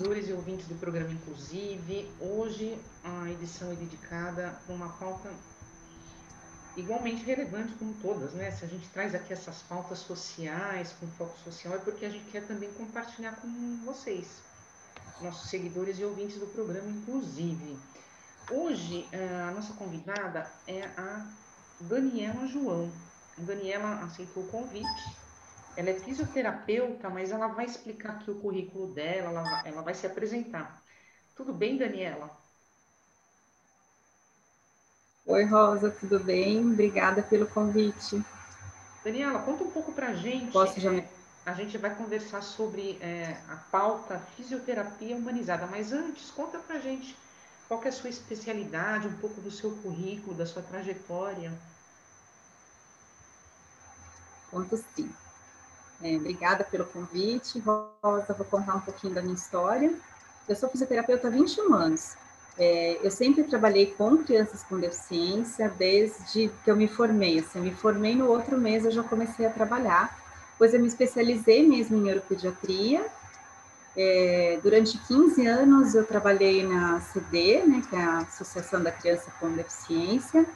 Seguidores e ouvintes do programa Inclusive, hoje a edição é dedicada a uma pauta igualmente relevante como todas, né? Se a gente traz aqui essas pautas sociais com foco social é porque a gente quer também compartilhar com vocês, nossos seguidores e ouvintes do programa Inclusive. Hoje eh, a nossa convidada é a Daniela João. A Daniela aceitou o convite ela é fisioterapeuta, mas ela vai explicar aqui o currículo dela, ela vai, ela vai se apresentar. Tudo bem, Daniela? Oi, Rosa, tudo bem? Obrigada pelo convite. Daniela, conta um pouco para a gente. Posso já... É, a gente vai conversar sobre é, a pauta fisioterapia humanizada, mas antes, conta para a gente qual é a sua especialidade, um pouco do seu currículo, da sua trajetória. Conto sim. É, obrigada pelo convite, Rosa. Vou contar um pouquinho da minha história. Eu sou fisioterapeuta há 21 anos. É, eu sempre trabalhei com crianças com deficiência desde que eu me formei. Assim, eu me formei no outro mês, eu já comecei a trabalhar. Depois eu me especializei mesmo em neuropediatria. É, durante 15 anos eu trabalhei na CD, né, que é a Associação da Criança com Deficiência.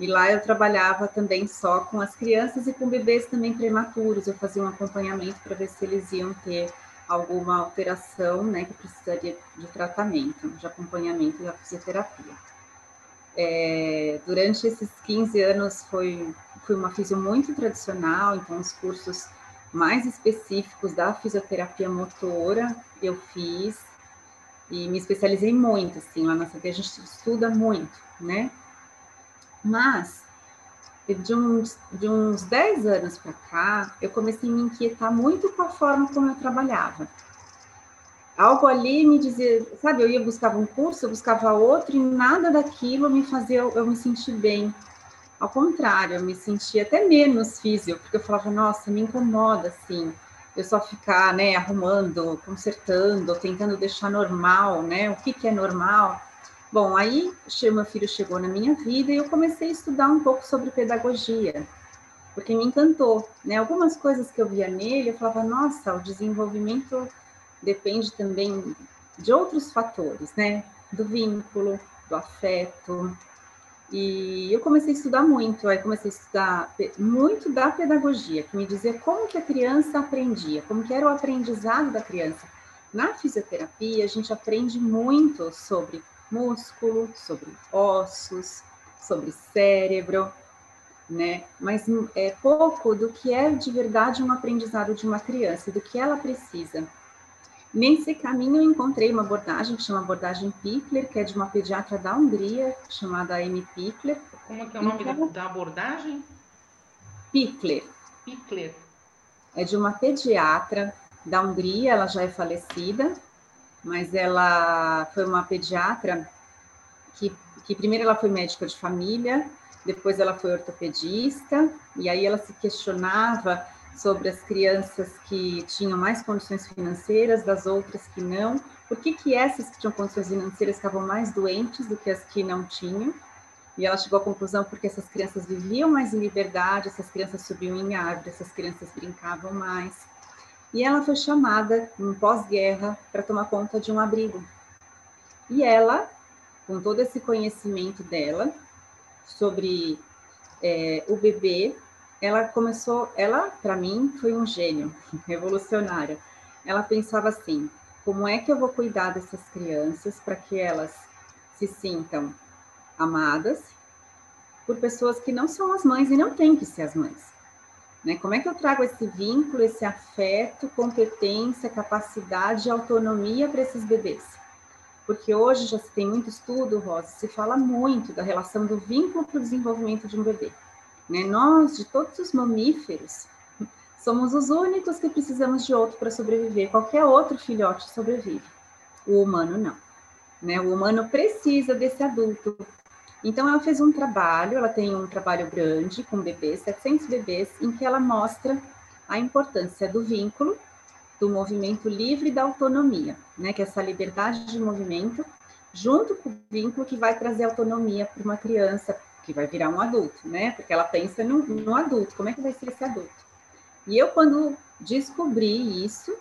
E lá eu trabalhava também só com as crianças e com bebês também prematuros. Eu fazia um acompanhamento para ver se eles iam ter alguma alteração, né, que precisaria de tratamento, de acompanhamento da fisioterapia. É, durante esses 15 anos foi, foi uma fisio muito tradicional, então os cursos mais específicos da fisioterapia motora eu fiz e me especializei muito, assim, lá na CD a gente estuda muito, né? Mas, de uns, de uns 10 anos para cá, eu comecei a me inquietar muito com a forma como eu trabalhava. Algo ali me dizia, sabe, eu ia buscar um curso, eu buscava outro, e nada daquilo me fazia eu, me sentir bem. Ao contrário, eu me sentia até menos físico, porque eu falava, nossa, me incomoda assim, eu só ficar, né, arrumando, consertando, tentando deixar normal, né, o que, que é normal. Bom, aí meu filho chegou na minha vida e eu comecei a estudar um pouco sobre pedagogia, porque me encantou, né? Algumas coisas que eu via nele, eu falava, nossa, o desenvolvimento depende também de outros fatores, né? Do vínculo, do afeto. E eu comecei a estudar muito, aí comecei a estudar muito da pedagogia, que me dizia como que a criança aprendia, como que era o aprendizado da criança. Na fisioterapia, a gente aprende muito sobre músculo, sobre ossos, sobre cérebro, né? Mas é pouco do que é de verdade um aprendizado de uma criança, do que ela precisa. Nesse caminho eu encontrei uma abordagem que chama abordagem Pickler, que é de uma pediatra da Hungria, chamada Amy Pickler. Como é que é o nome então, da, abordagem? Pickler. Pickler. É de uma pediatra da Hungria, ela já é falecida, mas ela foi uma pediatra que, que primeiro ela foi médica de família, depois ela foi ortopedista, e aí ela se questionava sobre as crianças que tinham mais condições financeiras, das outras que não, por que, que essas que tinham condições financeiras estavam mais doentes do que as que não tinham, e ela chegou à conclusão porque essas crianças viviam mais em liberdade, essas crianças subiam em árvores, essas crianças brincavam mais, e ela foi chamada, em pós-guerra, para tomar conta de um abrigo. E ela, com todo esse conhecimento dela sobre é, o bebê, ela começou, ela, para mim, foi um gênio, revolucionária. Ela pensava assim: como é que eu vou cuidar dessas crianças para que elas se sintam amadas por pessoas que não são as mães e não têm que ser as mães? Né? Como é que eu trago esse vínculo, esse afeto, competência, capacidade e autonomia para esses bebês? Porque hoje já se tem muito estudo, Rosa, se fala muito da relação do vínculo para o desenvolvimento de um bebê. Né? Nós, de todos os mamíferos, somos os únicos que precisamos de outro para sobreviver. Qualquer outro filhote sobrevive. O humano não. Né? O humano precisa desse adulto. Então, ela fez um trabalho, ela tem um trabalho grande com bebês, 700 bebês, em que ela mostra a importância do vínculo, do movimento livre e da autonomia, né? que é essa liberdade de movimento, junto com o vínculo que vai trazer autonomia para uma criança, que vai virar um adulto, né? Porque ela pensa no, no adulto, como é que vai ser esse adulto? E eu, quando descobri isso,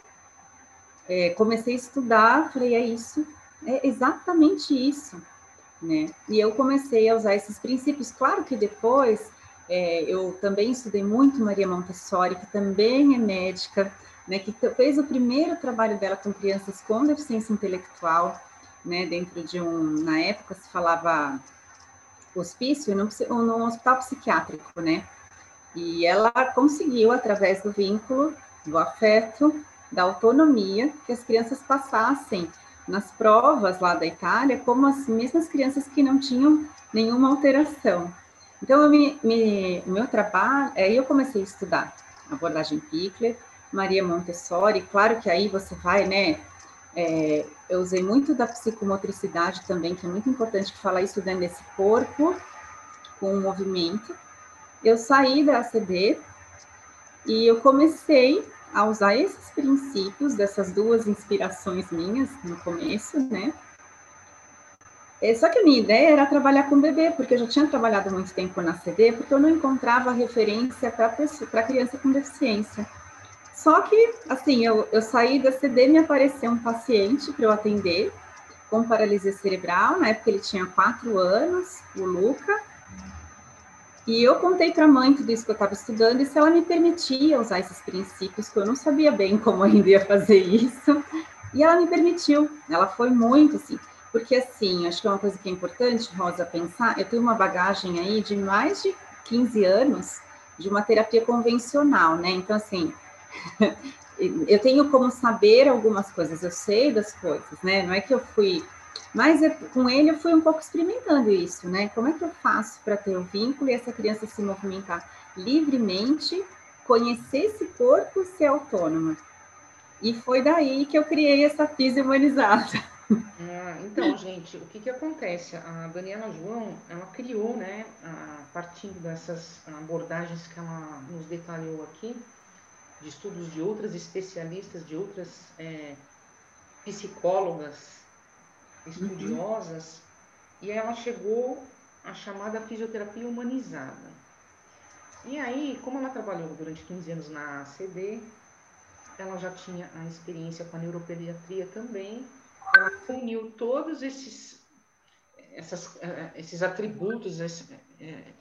é, comecei a estudar, falei, é isso, é exatamente isso, né? E eu comecei a usar esses princípios. Claro que depois é, eu também estudei muito Maria Montessori, que também é médica, né? Que fez o primeiro trabalho dela com crianças com deficiência intelectual, né? Dentro de um, na época se falava hospício, no, no hospital psiquiátrico, né? E ela conseguiu, através do vínculo, do afeto, da autonomia, que as crianças passassem nas provas lá da Itália como as mesmas crianças que não tinham nenhuma alteração. Então, eu me, me, meu trabalho, aí eu comecei a estudar abordagem Pickler, Maria Montessori, claro que aí você vai, né, é, eu usei muito da psicomotricidade também, que é muito importante falar isso dentro desse corpo, com o movimento. Eu saí da ACD e eu comecei a usar esses princípios dessas duas inspirações minhas no começo, né? É, só que a minha ideia era trabalhar com bebê, porque eu já tinha trabalhado muito tempo na CD, porque eu não encontrava referência para criança com deficiência. Só que, assim, eu, eu saí da CD, me apareceu um paciente para eu atender com paralisia cerebral, na época ele tinha quatro anos, o Luca, e eu contei para a mãe tudo isso que eu estava estudando e se ela me permitia usar esses princípios, que eu não sabia bem como ainda ia fazer isso. E ela me permitiu. Ela foi muito assim. Porque, assim, acho que é uma coisa que é importante, Rosa, pensar. Eu tenho uma bagagem aí de mais de 15 anos de uma terapia convencional, né? Então, assim, eu tenho como saber algumas coisas, eu sei das coisas, né? Não é que eu fui mas eu, com ele eu fui um pouco experimentando isso, né? Como é que eu faço para ter um vínculo e essa criança se movimentar livremente, conhecer esse corpo ser autônoma? E foi daí que eu criei essa física humanizada. Ah, então, gente, o que, que acontece? A Daniela João, ela criou, né, a partir dessas abordagens que ela nos detalhou aqui, de estudos de outras especialistas, de outras é, psicólogas estudiosas, uhum. e ela chegou à chamada fisioterapia humanizada. E aí, como ela trabalhou durante 15 anos na ACD, ela já tinha a experiência com a neuropediatria também, ela uniu todos esses, essas, eh, esses atributos, eh,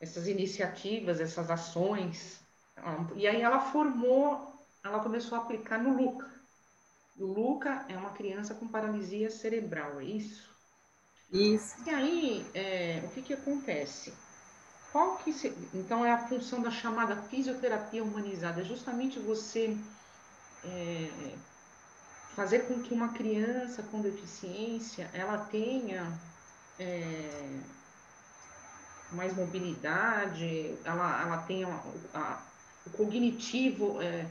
essas iniciativas, essas ações, e aí ela formou, ela começou a aplicar no LUCA, Luca é uma criança com paralisia cerebral, é isso? Isso. E aí, é, o que, que acontece? Qual que se... Então, é a função da chamada fisioterapia humanizada, é justamente você é, fazer com que uma criança com deficiência, ela tenha é, mais mobilidade, ela, ela tenha a, a, o cognitivo é,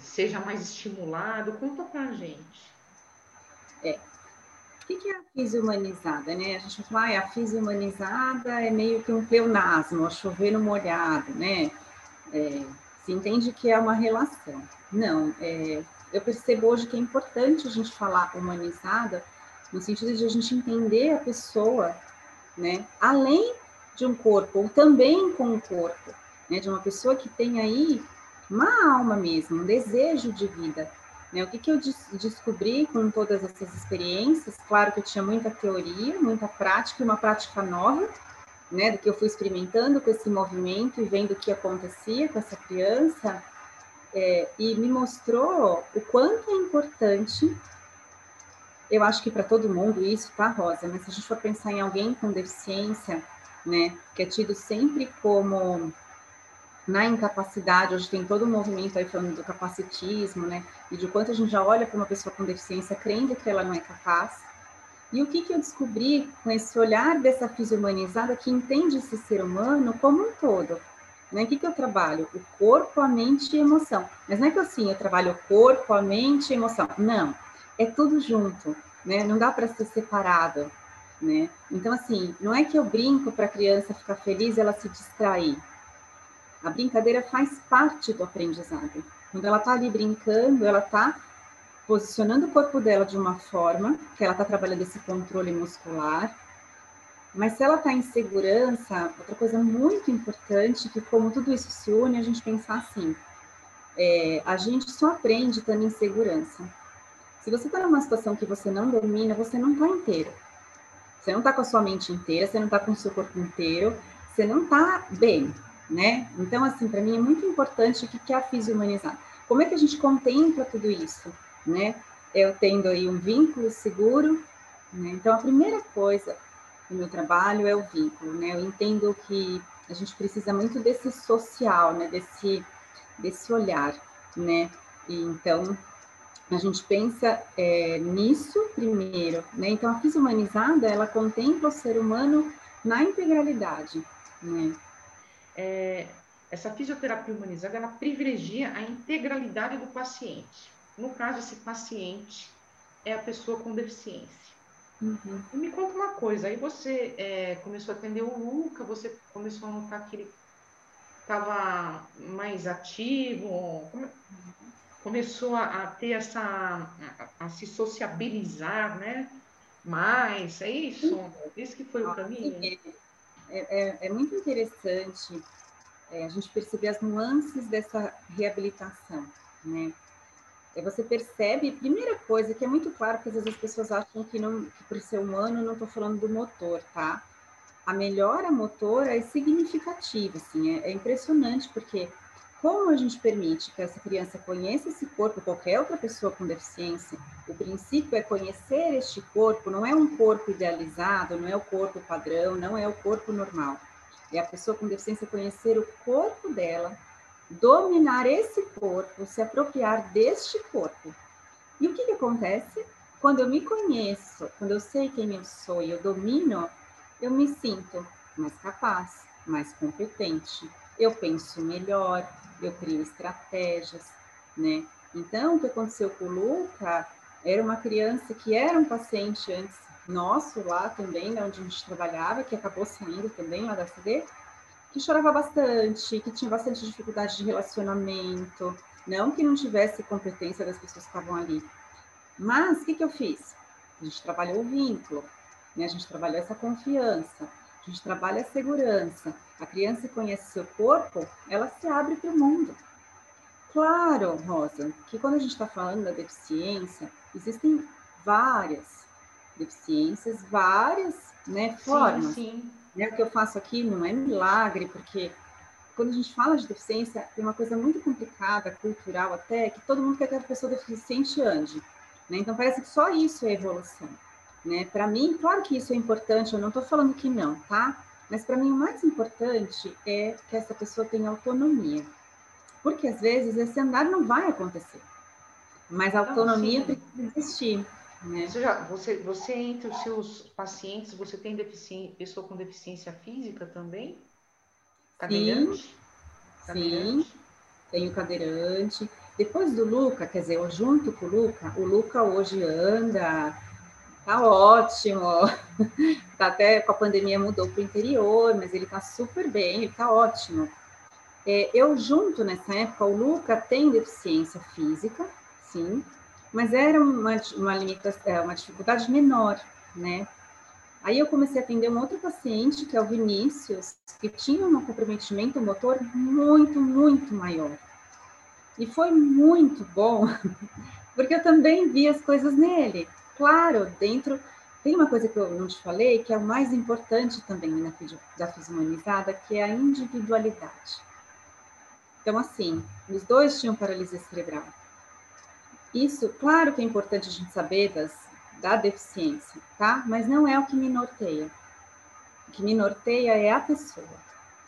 seja mais estimulado? Conta pra gente. É. O que é a física humanizada, né? A gente fala, ah, a física humanizada é meio que um pleonasmo, chover no molhado, né? É, se entende que é uma relação. Não, é, eu percebo hoje que é importante a gente falar humanizada no sentido de a gente entender a pessoa, né? Além de um corpo, ou também com o corpo, né? De uma pessoa que tem aí uma alma mesmo, um desejo de vida. Né? O que, que eu des descobri com todas essas experiências? Claro que eu tinha muita teoria, muita prática uma prática nova, né? Do que eu fui experimentando com esse movimento e vendo o que acontecia com essa criança, é, e me mostrou o quanto é importante. Eu acho que para todo mundo isso, tá, Rosa? Mas se a gente for pensar em alguém com deficiência, né, que é tido sempre como na incapacidade, hoje tem todo um movimento aí falando do capacitismo, né? E de quanto a gente já olha para uma pessoa com deficiência crendo que ela não é capaz. E o que, que eu descobri com esse olhar dessa humanizada que entende esse ser humano como um todo? Né? O que, que eu trabalho? O corpo, a mente e a emoção. Mas não é que assim, eu trabalho o corpo, a mente e a emoção. Não. é tudo junto, né? Não dá para ser separado, né? Então, assim, não é que eu brinco para a criança ficar feliz e ela se distrair. A brincadeira faz parte do aprendizado. Quando ela está ali brincando, ela está posicionando o corpo dela de uma forma que ela está trabalhando esse controle muscular. Mas se ela está em segurança, outra coisa muito importante, que como tudo isso se une, a gente pensar assim, é, a gente só aprende estando em segurança. Se você está numa situação que você não domina, você não está inteiro. Você não está com a sua mente inteira, você não está com o seu corpo inteiro, você não está bem, né? Então, assim, para mim é muito importante o que é a física humanizada. Como é que a gente contempla tudo isso, né? Eu tendo aí um vínculo seguro, né? Então, a primeira coisa do meu trabalho é o vínculo, né? Eu entendo que a gente precisa muito desse social, né? Desse, desse olhar, né? E, então, a gente pensa é, nisso primeiro, né? Então, a física humanizada, ela contempla o ser humano na integralidade, né? É, essa fisioterapia humanizada, ela privilegia a integralidade do paciente. No caso, esse paciente é a pessoa com deficiência. Uhum. E me conta uma coisa, aí você é, começou a atender o Luca, você começou a notar que ele estava mais ativo, come, começou a, a, ter essa, a, a, se sociabilizar, né? Mais, é isso? Esse que foi o caminho? É, é, é muito interessante é, a gente perceber as nuances dessa reabilitação, né? É, você percebe, primeira coisa, que é muito claro que às vezes as pessoas acham que, não, que por ser humano, não estou falando do motor, tá? A melhora motora é significativa, assim, é, é impressionante, porque como a gente permite que essa criança conheça esse corpo, qualquer outra pessoa com deficiência, o princípio é conhecer este corpo, não é um corpo idealizado, não é o corpo padrão, não é o corpo normal. É a pessoa com deficiência conhecer o corpo dela, dominar esse corpo, se apropriar deste corpo. E o que, que acontece? Quando eu me conheço, quando eu sei quem eu sou e eu domino, eu me sinto mais capaz, mais competente, eu penso melhor, eu crio estratégias, né? Então, o que aconteceu com o Luca era uma criança que era um paciente antes nosso lá também, né, onde a gente trabalhava, que acabou saindo também lá da CD, que chorava bastante, que tinha bastante dificuldade de relacionamento, não que não tivesse competência das pessoas que estavam ali. Mas o que, que eu fiz? A gente trabalhou o vínculo, né? a gente trabalhou essa confiança, a gente trabalha a segurança. A criança conhece seu corpo, ela se abre para o mundo. Claro, Rosa, que quando a gente está falando da deficiência, existem várias deficiências, várias né, formas. Sim, sim. Né? O que eu faço aqui não é milagre, porque quando a gente fala de deficiência, tem uma coisa muito complicada, cultural até, que todo mundo quer que a pessoa deficiente ande. Né? Então, parece que só isso é evolução. Né? Para mim, claro que isso é importante, eu não estou falando que não, tá? Mas para mim, o mais importante é que essa pessoa tenha autonomia. Porque às vezes esse andar não vai acontecer. Mas a autonomia não, precisa existir. Né? Você, já, você, você, entre os seus pacientes, você tem pessoa com deficiência física também? Cadeirante? Sim, cadeirante? sim, tenho cadeirante. Depois do Luca, quer dizer, eu junto com o Luca, o Luca hoje anda, tá ótimo, tá até com a pandemia mudou para o interior, mas ele tá super bem, ele tá ótimo. É, eu junto nessa época, o Luca tem deficiência física, sim, mas era uma, uma, é, uma dificuldade menor, né? Aí eu comecei a atender um outro paciente, que é o Vinícius, que tinha um comprometimento motor muito, muito maior. E foi muito bom, porque eu também vi as coisas nele. Claro, dentro. Tem uma coisa que eu não te falei, que é o mais importante também na da humanizada, que é a individualidade. Então, assim, os dois tinham paralisia cerebral. Isso, claro que é importante a gente saber das, da deficiência, tá? Mas não é o que me norteia. O que me norteia é a pessoa.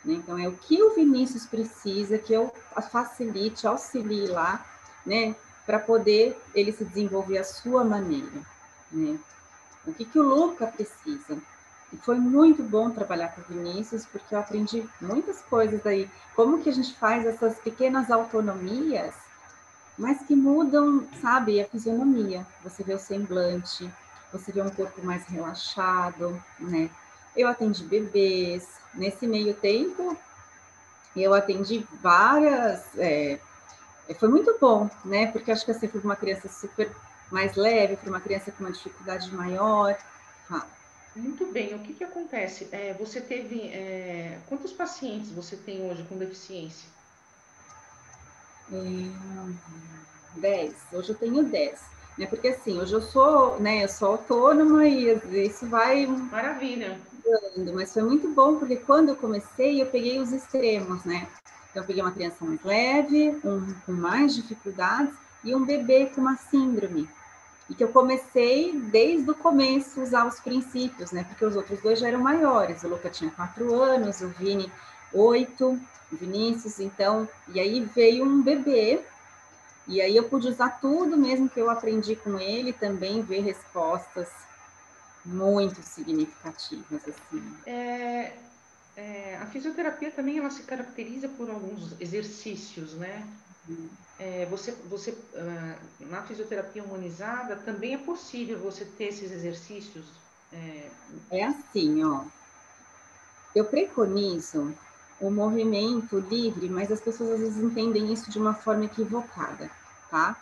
Né? Então, é o que o Vinícius precisa que eu facilite, auxilie lá, né? Para poder ele se desenvolver à sua maneira, né? O que, que o Luca precisa? E foi muito bom trabalhar com o Vinícius, porque eu aprendi muitas coisas aí. Como que a gente faz essas pequenas autonomias mas que mudam, sabe, a fisionomia. Você vê o semblante, você vê um corpo mais relaxado, né? Eu atendi bebês. Nesse meio tempo, eu atendi várias. É, foi muito bom, né? Porque acho que assim, fui uma criança super mais leve, para uma criança com uma dificuldade maior. Ah. Muito bem. O que, que acontece? É, você teve. É, quantos pacientes você tem hoje com deficiência? É, dez. Hoje eu tenho dez. Né? Porque assim, hoje eu sou, né, eu sou autônoma e isso vai. Maravilha. Mas foi muito bom, porque quando eu comecei, eu peguei os extremos, né? Então, eu peguei uma criança mais leve, um com mais dificuldades, e um bebê com uma síndrome. E que eu comecei desde o começo a usar os princípios, né? Porque os outros dois já eram maiores. O Luca tinha quatro anos, o Vini oito, o Vinícius, então. E aí veio um bebê e aí eu pude usar tudo mesmo que eu aprendi com ele, também ver respostas muito significativas assim. É, é, a fisioterapia também ela se caracteriza por alguns exercícios, né? Uhum. É, você, você uh, na fisioterapia humanizada também é possível você ter esses exercícios. É, é assim, ó. Eu preconizo o movimento livre, mas as pessoas às vezes entendem isso de uma forma equivocada, tá?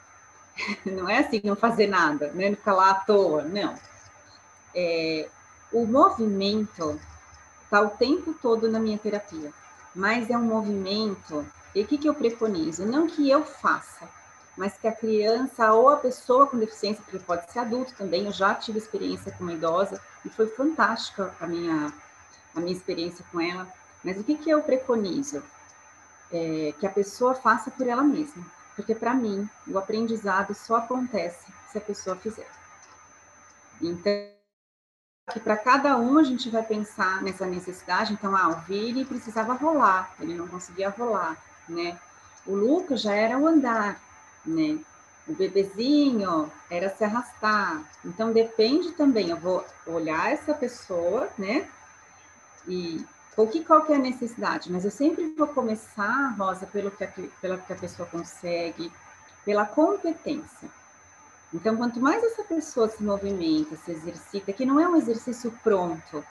Não é assim, não fazer nada, né? Não ficar lá à toa, não. É, o movimento está o tempo todo na minha terapia, mas é um movimento. E o que, que eu preconizo? Não que eu faça, mas que a criança ou a pessoa com deficiência, porque pode ser adulto também, eu já tive experiência com uma idosa e foi fantástica a minha, a minha experiência com ela mas o que, que eu preconizo? É, que a pessoa faça por ela mesma. Porque, para mim, o aprendizado só acontece se a pessoa fizer. Então, para cada um a gente vai pensar nessa necessidade. Então, ah, o Vini precisava rolar, ele não conseguia rolar, né? O Lucas já era o andar, né? O bebezinho era se arrastar. Então, depende também, eu vou olhar essa pessoa, né? E o que, qual que é a necessidade? Mas eu sempre vou começar, Rosa, pelo que a, pela que a pessoa consegue, pela competência. Então, quanto mais essa pessoa se movimenta, se exercita, que não é um exercício pronto,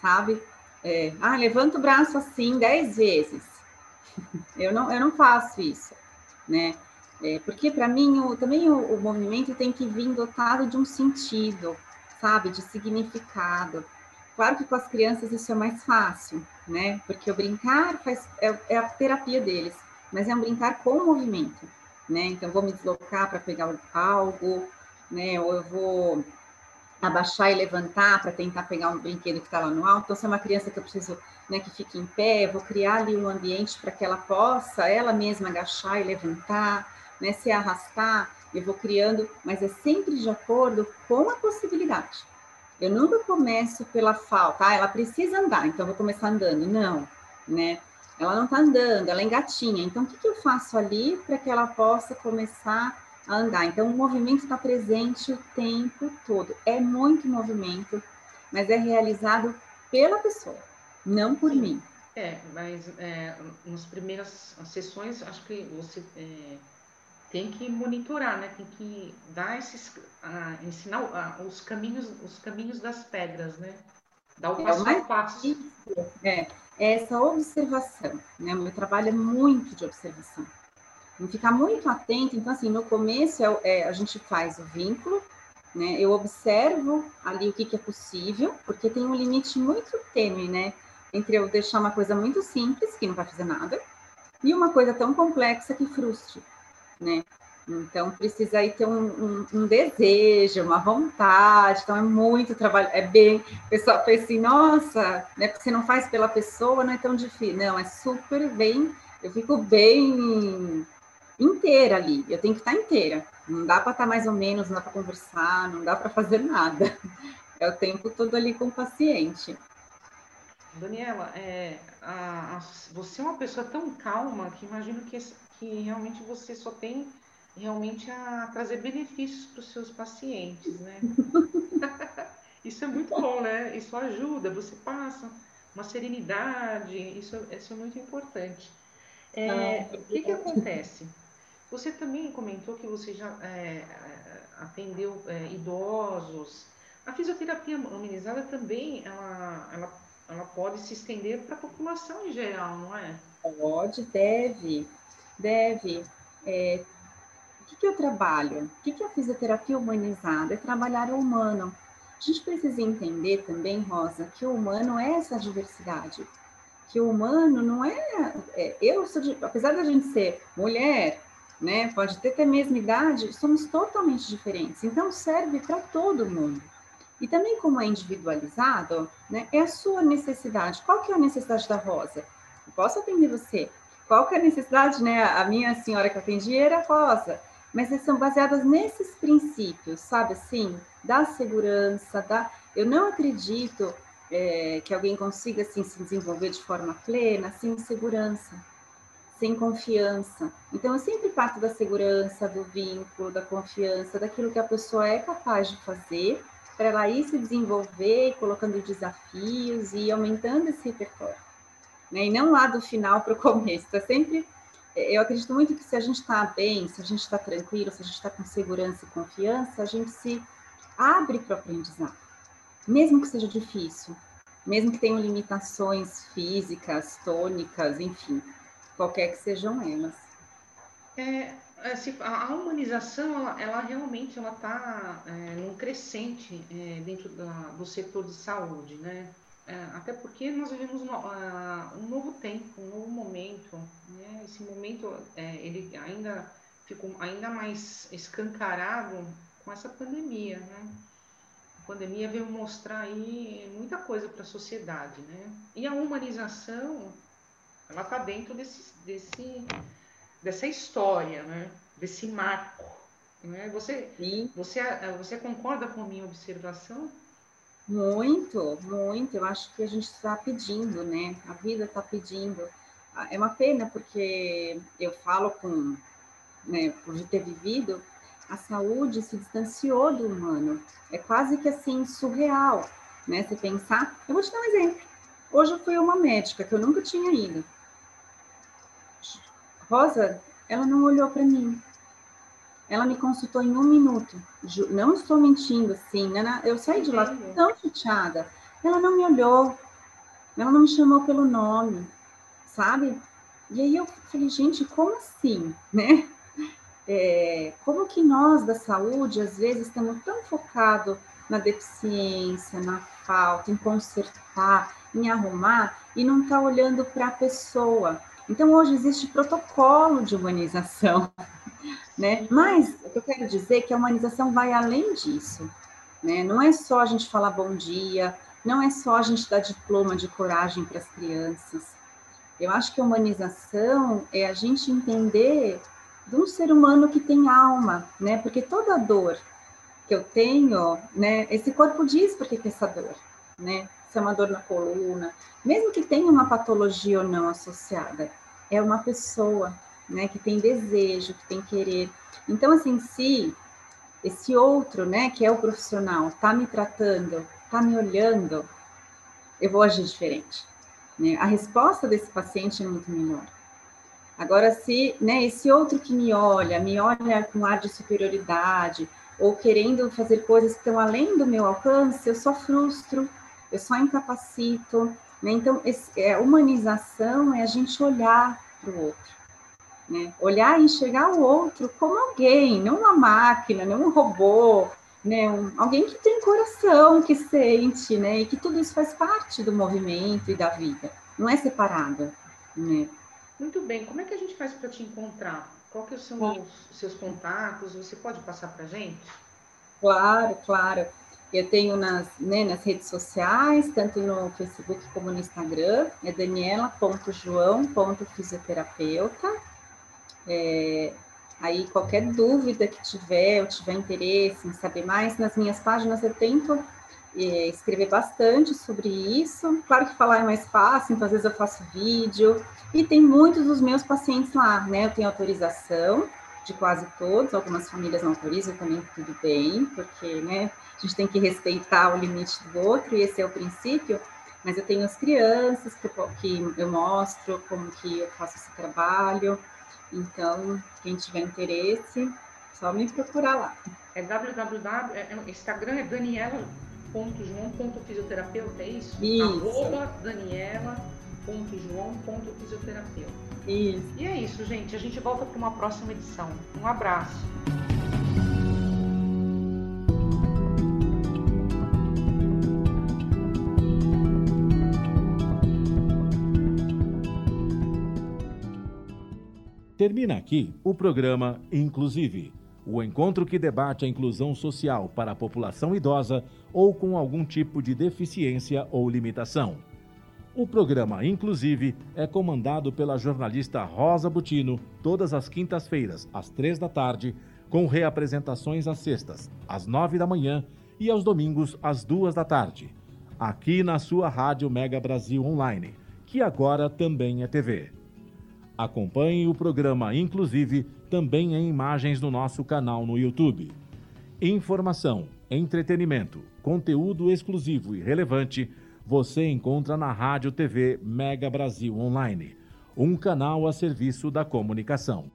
sabe? É, ah, levanta o braço assim dez vezes. Eu, não, eu não faço isso, né? É, porque para mim o, também o, o movimento tem que vir dotado de um sentido, sabe? De significado. Claro que com as crianças isso é mais fácil, né? Porque o brincar faz, é, é a terapia deles, mas é um brincar com movimento, né? Então, vou me deslocar para pegar algo, né? Ou eu vou abaixar e levantar para tentar pegar um brinquedo que está lá no alto. Então, se é uma criança que eu preciso né, que fique em pé, eu vou criar ali um ambiente para que ela possa ela mesma agachar e levantar, né? Se arrastar, eu vou criando, mas é sempre de acordo com a possibilidade. Eu nunca começo pela falta, ah, ela precisa andar, então vou começar andando. Não, né? Ela não está andando, ela engatinha. Então, o que, que eu faço ali para que ela possa começar a andar? Então, o movimento está presente o tempo todo. É muito movimento, mas é realizado pela pessoa, não por Sim. mim. É, mas é, nas primeiras sessões, acho que você é, tem que monitorar, né? Tem que dar esses, uh, ensinar uh, os caminhos, os caminhos das pedras, né? Dar o é, passo a passo. É, é essa observação, né? O meu trabalho é muito de observação. Tem ficar muito atento. Então, assim, no começo é, é, a gente faz o vínculo, né? Eu observo ali o que, que é possível, porque tem um limite muito tênue, né? Entre eu deixar uma coisa muito simples, que não vai fazer nada, e uma coisa tão complexa que frustre né? Então precisa aí ter um, um, um, desejo, uma vontade. Então é muito trabalho, é bem. O pessoal pensa assim, nossa, né? Porque você não faz pela pessoa, não é tão difícil. Não, é super bem. Eu fico bem inteira ali. Eu tenho que estar inteira. Não dá para estar mais ou menos, não dá para conversar, não dá para fazer nada. É o tempo todo ali com o paciente. Daniela, é, a, a, você é uma pessoa tão calma que imagino que que realmente você só tem realmente a trazer benefícios para os seus pacientes, né? isso é muito bom, né? Isso ajuda, você passa uma serenidade, isso, isso é muito importante. É, ah, o que, que acontece? Você também comentou que você já é, atendeu é, idosos. A fisioterapia humanizada também, ela, ela, ela pode se estender para a população em geral, não é? Pode, deve, deve. É, o que, que eu trabalho? O que, que é a fisioterapia humanizada? É trabalhar o humano. A gente precisa entender também, Rosa, que o humano é essa diversidade. Que o humano não é. é eu sou de, apesar da gente ser mulher, né? Pode ter até a mesma idade, somos totalmente diferentes. Então serve para todo mundo. E também como é individualizado, né? É a sua necessidade. Qual que é a necessidade da Rosa? Eu posso atender você. Qual que é a necessidade, né? A minha senhora que atendi era Rosa. Mas elas são baseadas nesses princípios, sabe assim? Da segurança, da... Eu não acredito é, que alguém consiga assim, se desenvolver de forma plena sem segurança sem confiança. Então, eu sempre parto da segurança, do vínculo, da confiança, daquilo que a pessoa é capaz de fazer, para ela ir se desenvolver, colocando desafios e aumentando esse repertório. Né? E não lá do final para o começo, está sempre. Eu acredito muito que se a gente está bem, se a gente está tranquilo, se a gente está com segurança e confiança, a gente se abre para o aprendizado, mesmo que seja difícil, mesmo que tenham limitações físicas, tônicas, enfim qualquer que sejam elas. É, a humanização, ela, ela realmente ela está é, num crescente é, dentro da, do setor de saúde, né? É, até porque nós vivemos no, um novo tempo, um novo momento. Né? Esse momento é, ele ainda ficou ainda mais escancarado com essa pandemia, né? A pandemia veio mostrar aí muita coisa para a sociedade, né? E a humanização ela está dentro desse, desse, dessa história, né? desse marco. Né? Você, você, você concorda com a minha observação? Muito, muito. Eu acho que a gente está pedindo, né? A vida está pedindo. Ah, é uma pena porque eu falo com, né, por ter vivido, a saúde se distanciou do humano. É quase que assim surreal, né? Se pensar. Eu vou te dar um exemplo. Hoje eu fui a uma médica que eu nunca tinha ido. Rosa, ela não olhou para mim. Ela me consultou em um minuto. Não estou mentindo, assim. Né? Eu saí de lá tão chateada. Ela não me olhou. Ela não me chamou pelo nome, sabe? E aí eu falei, gente, como assim, né? É, como que nós da saúde, às vezes, estamos tão focados na deficiência, na falta, em consertar, em arrumar, e não está olhando para a pessoa. Então, hoje existe protocolo de humanização, né? Mas o que eu quero dizer é que a humanização vai além disso, né? Não é só a gente falar bom dia, não é só a gente dar diploma de coragem para as crianças. Eu acho que a humanização é a gente entender de um ser humano que tem alma, né? Porque toda dor que eu tenho, né? Esse corpo diz por que é essa dor, né? Se é uma dor na coluna, mesmo que tenha uma patologia ou não associada, é uma pessoa, né, que tem desejo, que tem querer. Então, assim, se esse outro, né, que é o profissional, tá me tratando, tá me olhando, eu vou agir diferente. Né? A resposta desse paciente é muito melhor. Agora, se né, esse outro que me olha, me olha com ar de superioridade, ou querendo fazer coisas que estão além do meu alcance, eu só frustro, eu só incapacito. Né? Então, esse, é, humanização é a gente olhar para o outro. Né? Olhar e enxergar o outro como alguém, não uma máquina, não um robô, né? Um, alguém que tem coração, que sente, né? E que tudo isso faz parte do movimento e da vida, não é separado. Né? Muito bem, como é que a gente faz para te encontrar? Qual que são os seus contatos? Você pode passar para a gente? Claro, claro. Eu tenho nas, né, nas redes sociais, tanto no Facebook como no Instagram, é daniela.joão.fisioterapeuta. É, aí, qualquer dúvida que tiver, ou tiver interesse em saber mais, nas minhas páginas eu tento é, escrever bastante sobre isso. Claro que falar é mais fácil, então às vezes eu faço vídeo. E tem muitos dos meus pacientes lá, né? Eu tenho autorização de quase todos, algumas famílias não autorizam também, tudo bem, porque, né? a gente tem que respeitar o limite do outro, e esse é o princípio, mas eu tenho as crianças que, que eu mostro como que eu faço esse trabalho, Então, quem tiver interesse, só me procurar lá. É www, é, é Instagram é daniela.joão.fisioterapeuta, é isso? Isso. Arroba daniela.joão.fisioterapeuta. Isso. E é isso, gente. A gente volta para uma próxima edição. Um abraço. Termina aqui o programa Inclusive, o encontro que debate a inclusão social para a população idosa ou com algum tipo de deficiência ou limitação. O programa Inclusive é comandado pela jornalista Rosa Butino todas as quintas-feiras, às três da tarde, com reapresentações às sextas, às nove da manhã e aos domingos, às duas da tarde, aqui na sua Rádio Mega Brasil Online, que agora também é TV. Acompanhe o programa, inclusive, também em imagens no nosso canal no YouTube. Informação, entretenimento, conteúdo exclusivo e relevante você encontra na Rádio TV Mega Brasil Online, um canal a serviço da comunicação.